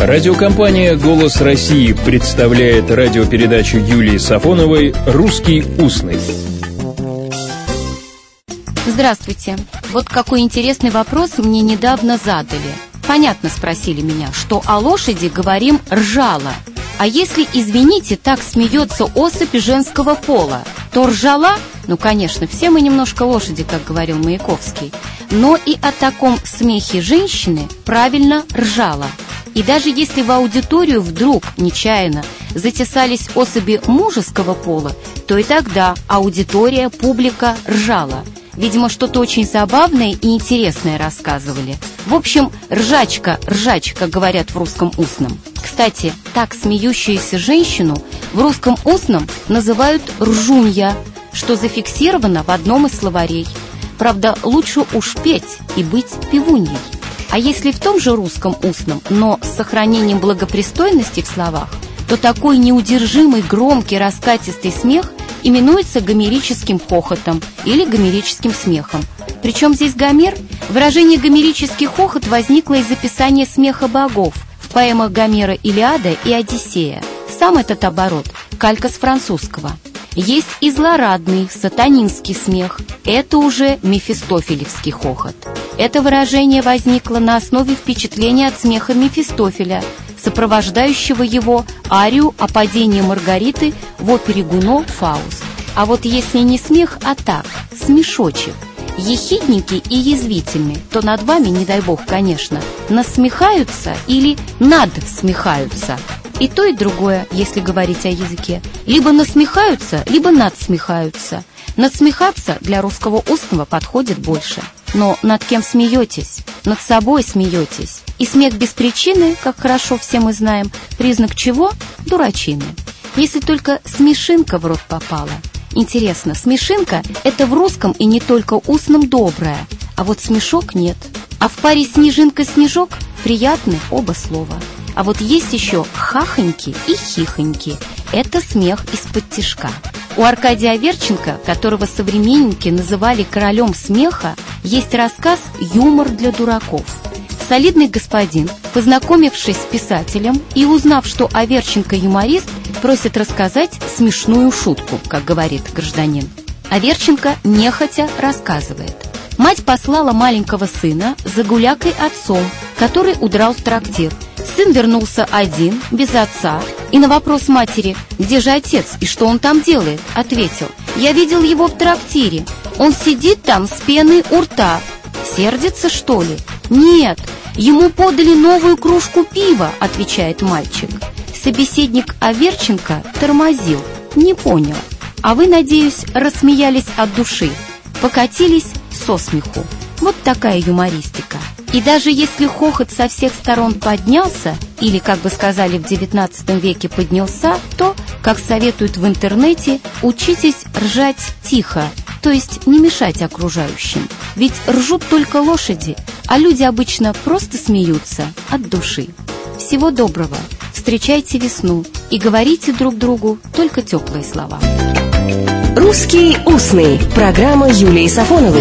Радиокомпания «Голос России» представляет радиопередачу Юлии Сафоновой «Русский устный». Здравствуйте. Вот какой интересный вопрос мне недавно задали. Понятно спросили меня, что о лошади говорим «ржала». А если, извините, так смеется особь женского пола, то ржала, ну, конечно, все мы немножко лошади, как говорил Маяковский, но и о таком смехе женщины правильно ржала. И даже если в аудиторию вдруг нечаянно затесались особи мужеского пола, то и тогда аудитория, публика ржала. Видимо, что-то очень забавное и интересное рассказывали. В общем, ржачка, ржачка, говорят в русском устном. Кстати, так смеющуюся женщину в русском устном называют ржунья, что зафиксировано в одном из словарей. Правда, лучше уж петь и быть певуньей. А если в том же русском устном, но с сохранением благопристойности в словах, то такой неудержимый, громкий, раскатистый смех именуется гомерическим хохотом или гомерическим смехом. Причем здесь Гомер? Выражение гомерический хохот возникло из описания смеха богов в поэмах Гомера «Илиада» и «Одиссея». Сам этот оборот – калька с французского – есть и злорадный, сатанинский смех. Это уже мефистофелевский хохот. Это выражение возникло на основе впечатления от смеха Мефистофеля, сопровождающего его арию о падении Маргариты в опере Гуно «Фауст». А вот если не смех, а так, смешочек, ехидники и язвительны, то над вами, не дай бог, конечно, насмехаются или надсмехаются – и то, и другое, если говорить о языке. Либо насмехаются, либо надсмехаются. Надсмехаться для русского устного подходит больше. Но над кем смеетесь? Над собой смеетесь. И смех без причины, как хорошо все мы знаем, признак чего? Дурачины. Если только смешинка в рот попала. Интересно, смешинка – это в русском и не только устном доброе, а вот смешок нет. А в паре снежинка-снежок приятны оба слова. А вот есть еще хахоньки и хихоньки. Это смех из-под тишка. У Аркадия Аверченко, которого современники называли королем смеха, есть рассказ «Юмор для дураков». Солидный господин, познакомившись с писателем и узнав, что Аверченко юморист, просит рассказать смешную шутку, как говорит гражданин. Аверченко нехотя рассказывает. Мать послала маленького сына за гулякой отцом, который удрал в трактир – Сын вернулся один, без отца, и на вопрос матери, где же отец и что он там делает, ответил, я видел его в трактире, он сидит там с пеной у рта. Сердится, что ли? Нет, ему подали новую кружку пива, отвечает мальчик. Собеседник Аверченко тормозил, не понял. А вы, надеюсь, рассмеялись от души, покатились со смеху. Вот такая юмористика. И даже если хохот со всех сторон поднялся, или, как бы сказали в XIX веке, поднялся, то, как советуют в интернете, учитесь ржать тихо, то есть не мешать окружающим. Ведь ржут только лошади, а люди обычно просто смеются от души. Всего доброго, встречайте весну и говорите друг другу только теплые слова. «Русский устный» – программа Юлии Сафоновой.